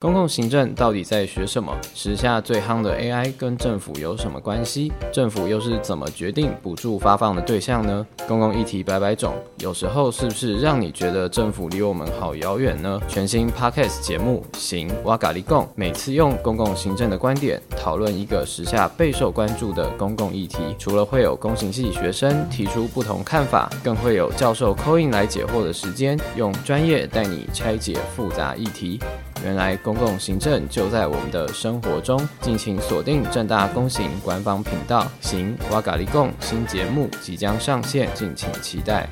公共行政到底在学什么？时下最夯的 AI 跟政府有什么关系？政府又是怎么决定补助发放的对象呢？公共议题百百种，有时候是不是让你觉得政府离我们好遥远呢？全新 Podcast 节目《行哇咖喱贡》，每次用公共行政的观点讨论一个时下备受关注的公共议题。除了会有公行系学生提出不同看法，更会有教授 Coin 来解惑的时间，用专业带你拆解复杂议题。原来公共行政就在我们的生活中，敬请锁定正大公行官方频道，行哇嘎利贡新节目即将上线，敬请期待。